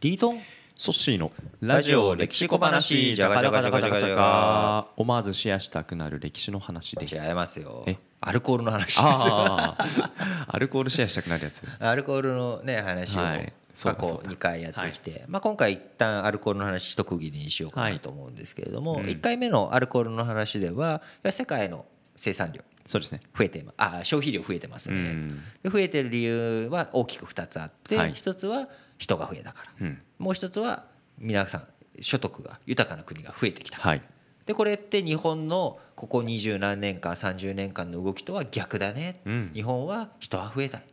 リートン？ソッシーのラジオ歴史小話じゃがじゃがじゃがじゃがじゃが思わずシェアしたくなる歴史の話です。違いますよ。え？アルコールの話です。アルコールシェアしたくなるやつ。アルコールのね話を過去かそうか。2回やってきて、まあ、今回一旦アルコールの話一区切りにしようかなと思うんですけれども、はいうん。1回目のアルコールの話では世界の生産量そうですね。増えてまあ消費量増えてますね、うん。で増えてる理由は大きく2つあって、はい。1つは人が増えたから。うん。もう1つは皆さん所得が豊かな国が増えてきたはい。でこれって日本のここ二十何年間30年間の動きとは逆だね、うん。日本は人は増えない。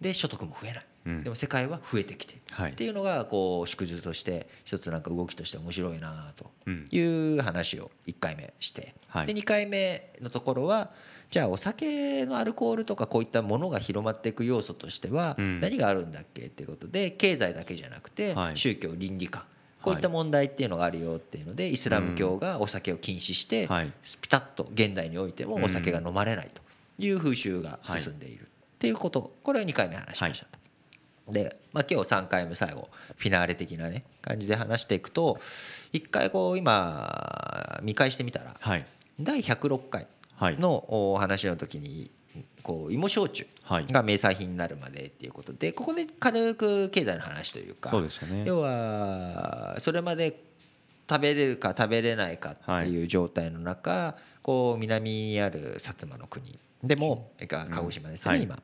で所得も増えない、うんでも世界は増えてきてる、はい。っていうのがこう祝日として一つなんか動きとして面白いなとうん。いう話を1回目して、はい。で2回目のところはじゃあお酒のアルコールとかこういったものが広まっていく要素としてはうん。何があるんだっけっていうことで経済だけじゃなくてはい。宗教倫理観。こういった問題っていうのがあるよっていうのでイスラム教がお酒を禁止してはい。ピタッと現代においてもお酒が飲まれないという風習が進んでいるっていうこと。これを2回目話しましたと。で、まあ、今日3回目最後フィナーレ的なね感じで話していくと1回こう今見返してみたらはい。第106回はい。のお話の時にこう芋焼酎はい。が名産品になるまでっていうことでここで軽く経済の話というかそうでしたね。要はそれまで食べれるか食べれないかっていう状態の中、こう南にある薩摩の国でも鹿児島ですね、はい。今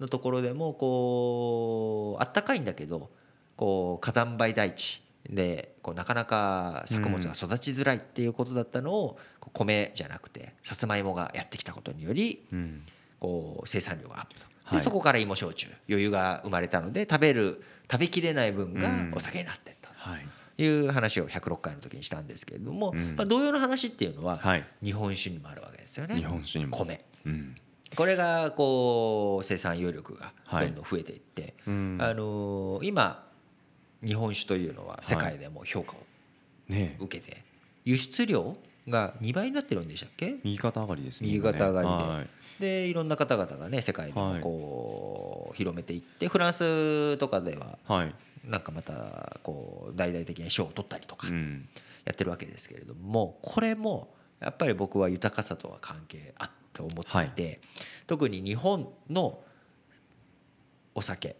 のところでもこうあったかいんだけどこう火山灰大地でこうなかなか作物が育ちづらいっていうことだったのを米じゃなくてさつまいもがやってきたことによりうん。こう生産量がアップ。とはい。でそこから芋焼酎余裕が生まれたので食べる食べきれない分がうん。お酒になっていった。はい。という話を106回の時にしたんですけれども、うん。まあ、同様の話っていうのははい。日本酒にもあるわけですよね。日本酒にも。米。うんこれがこう生産余力がはい。どんどん増えていって、うん。あのー今日本酒というのは世界でも評価を受けて輸出量が2倍になってるんでしたっけ？右肩上がりですね右肩上がりで。はい。でいろんな方々がね世界でもこう広めていってフランスとかでははい。なんかまたこう大々的に賞を取ったりとかうん。やってるわけですけれどもこれもやっぱり僕は豊かさとは関係あって思ってい。て特に日本のお酒っ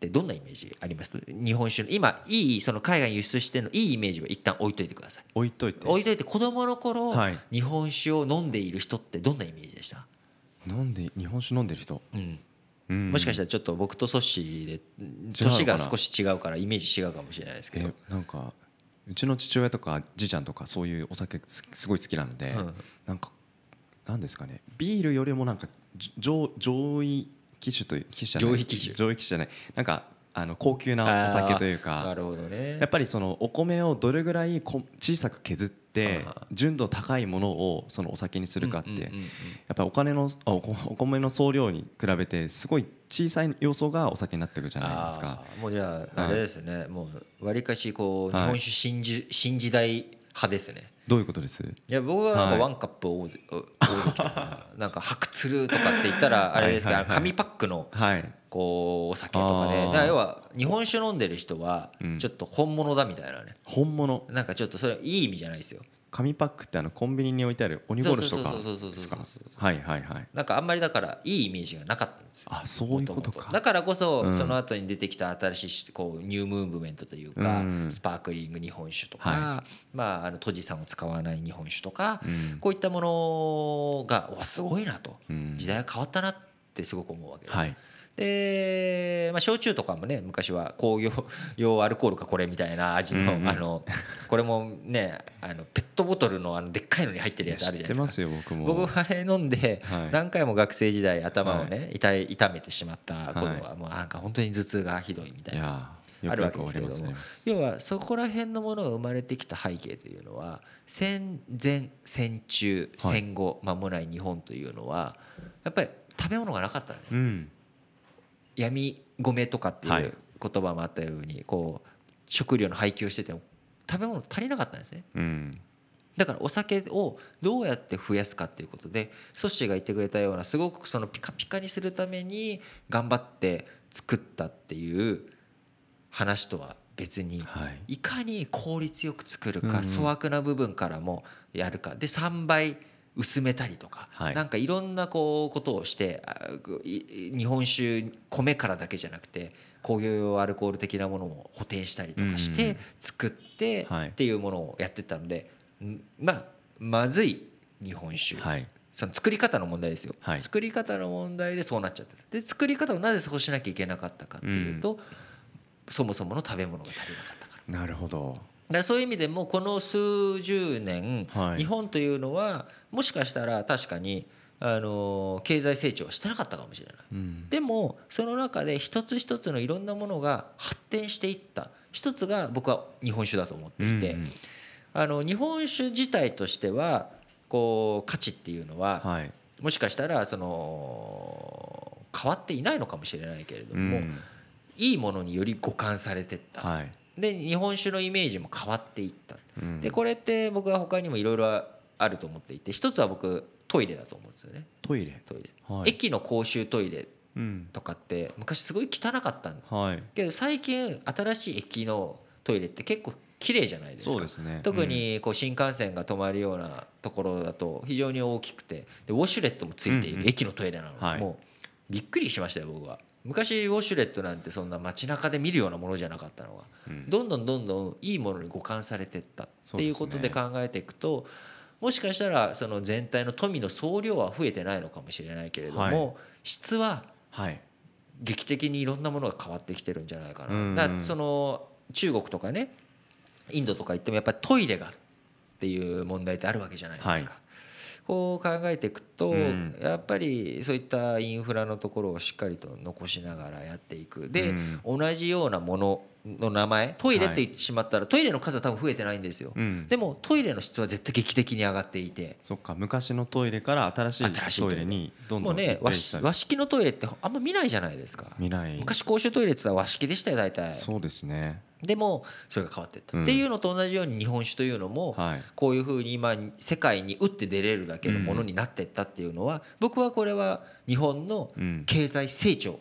てどんなイメージあります？日本酒の今いいその海外に輸出してのいいイメージは一旦置いといてください。置いといて。置いといて子供の頃はい。日本酒を飲んでいる人ってどんなイメージでした？飲んで日本酒飲んでる人？うん。うん。もしかしたらちょっと僕とソッシーで年が少し違うからイメージ違うかもしれないですけど。えなんかうちの父親とかじいちゃんとかそういうお酒すすごい好きなので、うん。なんかなんですかね？ビールよりもなんかじ上上位機種という機種じゃない？上位機種。上位機種じゃない。なんかあの高級なお酒というか。なるほどね。やっぱりそのお米をどれぐらいこ小さく削って純度高いものをそのお酒にするかって、やっぱりお金のあおお米の総量に比べてすごい小さい要素がお酒になっていくじゃないですか。もうじゃああれですね、もうわりかしこう日はい。本酒新時新時代派ですねどういうことです？いや僕はなんはい。かワンカップ大関 大関とかなんか白鶴とかって言ったらあれですけどはい。はい。はい紙パックのはい。こうお酒とかで。から要は日本酒飲んでる人はうん。ちょっと本物だみたいなね。本物？なんかちょっとそれいい意味じゃないですよ。紙パックってあのコンビニに置いてある鬼殺しとかですか？そうそうはいはいはい。なんかあんまりだからいいイメージがなかったんですよ。あそういうことか。だからこそうん。その後に出てきた新しいこうニュームーブメントというかうん。スパークリング日本酒とかはまああの杜氏さんを使わない日本酒とかうん。こういったものがおすごいなと。うん。時代が変わったなってすごく思うわけです。はいで、まあ、焼酎とかもね昔は工業用アルコールかこれみたいな味の,、うんうん。あのこれもねあのペットボトルのあのでっかいのに入ってるやつあるじゃないですか。僕も。僕あれ飲んではい。何回も学生時代頭をね痛い痛めてしまった頃ははもうなんか本当に頭痛がひどいみたいなあるわけですけれども要はそこら辺のものが生まれてきた背景というのは戦前戦中はい。戦後間もない日本というのはやっぱり食べ物がなかったんです。うん闇米とかっていはい。う言葉もあったようにこう食料の配給をしてても食べ物足りなかったんですね。うん。だからお酒をどうやって増やすかっていうことでソッシーが言ってくれたようなすごくそのピカピカにするために頑張って作ったっていう話とは別にはい。いかに効率よく作るか粗悪な部分からもやるか。で3倍薄めたりとかはい。なんかいろんなこうことをして日本酒米からだけじゃなくて工業用アルコール的なものも補填したりとかして作ってはい。っていうものをやってったのでんまあまずい日本酒。はい。その作り方の問題ですよ、はい。作り方の問題でそうなっちゃってた。で作り方をなぜそうしなきゃいけなかったかっていうと、そもそもの食べ物が足りなかったから。なるほどだそういう意味でもこの数十年、はい。日本というのはもしかしたら確かにあの経済成長はしてなかったかもしれない。うん。でもその中で一つ一つのいろんなものが発展していった。一つが僕は日本酒だと思っていて、うんうん。あの日本酒自体としてはこう価値っていうのははい。もしかしたらその変わっていないのかもしれないけれどうも、ん。いいものにより互換されてった、はいで日本酒のイメージも変わっていった。うん。でこれって僕は他にもいろいろあると思っていて一つは僕トイレだと思うんですよね。トイレ？トイレ、はい。駅の公衆トイレうん。とかって昔すごい汚かったんだ。はい。けど最近新しい駅のトイレって結構綺麗じゃないですか。そうですね。特にこう新幹線が止まるようなところだと非常に大きくて。でウォシュレットもついていうんうん。る駅のトイレなの。で、はい。もうびっくりしましたよ僕は昔ウォシュレットなんてそんな街中で見るようなものじゃなかったのがうん。どんどんどんどんいいものに互換されていったっていうことで考えていくともしかしたらその全体の富の総量は増えてないのかもしれないけれども質ははい。劇的にいろんなものが変わってきてるんじゃないかうん。な。だその中国とかねインドとか行ってもやっぱりトイレがっていう問題ってあるわけじゃないですか。はいこう考えていくとうん。やっぱりそういったインフラのところをしっかりと残しながらやっていく。でうん。同じようなものの名前トイレって言ってしまったらトイレの数は多分増えてないんですよ。うん。でもトイレの質は絶対劇的に上がっていて。そっか昔のトイレから新しいトイレ。にどんどもうんね和一式和式のトイレってあんま見ないじゃないですか。見ない。昔公衆トイレって言ったら和式でしたよ大体。そうですねでもそれが変わっていった、うん。っていうのと同じように日本酒というのもはい。こういうふうに今世界に打って出れるだけのものになっていったっていうのは僕はこれは日本のうん。経済成長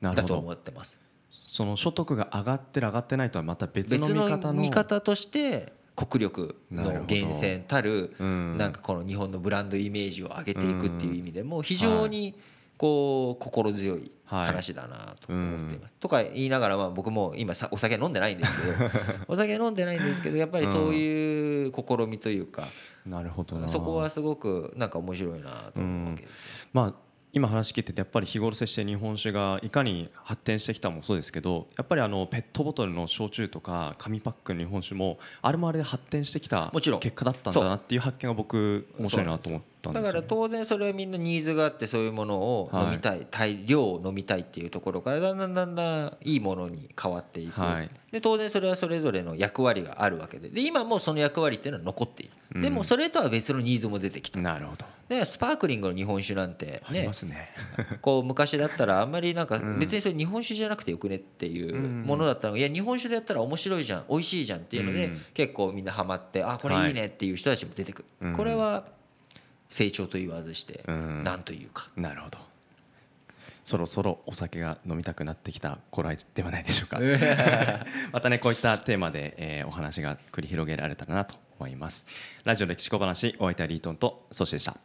だと思ってます。その所得が上がってる上がってないとはまた別の見方の見方として国力の源泉たるうん。なんかこの日本のブランドイメージを上げていくっていう意味でも非常にこう心強い話だなと思っています。とか言いながらまあ僕も今さお酒飲んでないんですけど お酒飲んでないんですけどやっぱりそういう試みというかなるほどな。そこはすごくなんか面白いなと思うわけです。まあ今話聞いててやっぱり日頃接して日本酒がいかに発展してきたもそうですけどやっぱりあのペットボトルの焼酎とか紙パックの日本酒もあれもあれで発展してきたもちろん。結果だったんだなっていう発見が僕面白いなと思ったんですよね。だから当然それはみんなニーズがあってそういうものを飲みたい、大量を飲みたいっていうところからだんだんだんだんいいものに変わっていく、はい。で当然それはそれぞれの役割があるわけで。で今もうその役割っていうのは残っている、でもそれとは別のニーズも出てきた。なるほどでスパークリングの日本酒なんてありねますね。こう昔だったらあんまりなんか別にそれ日本酒じゃなくてよくねっていうものだったの。がいや日本酒でやったら面白いじゃん。美味しいじゃんっていうのでうん。結構みんなハマってあこれいいねっていう人たちも出てくる、これは成長と言わずしてうん。なんというか。なるほど。そろそろお酒が飲みたくなってきた頃合いではないでしょうか。またねこういったテーマで、えーお話が繰り広げられたらなと思います。ラジオ歴史小話お相手はリートンとソシでした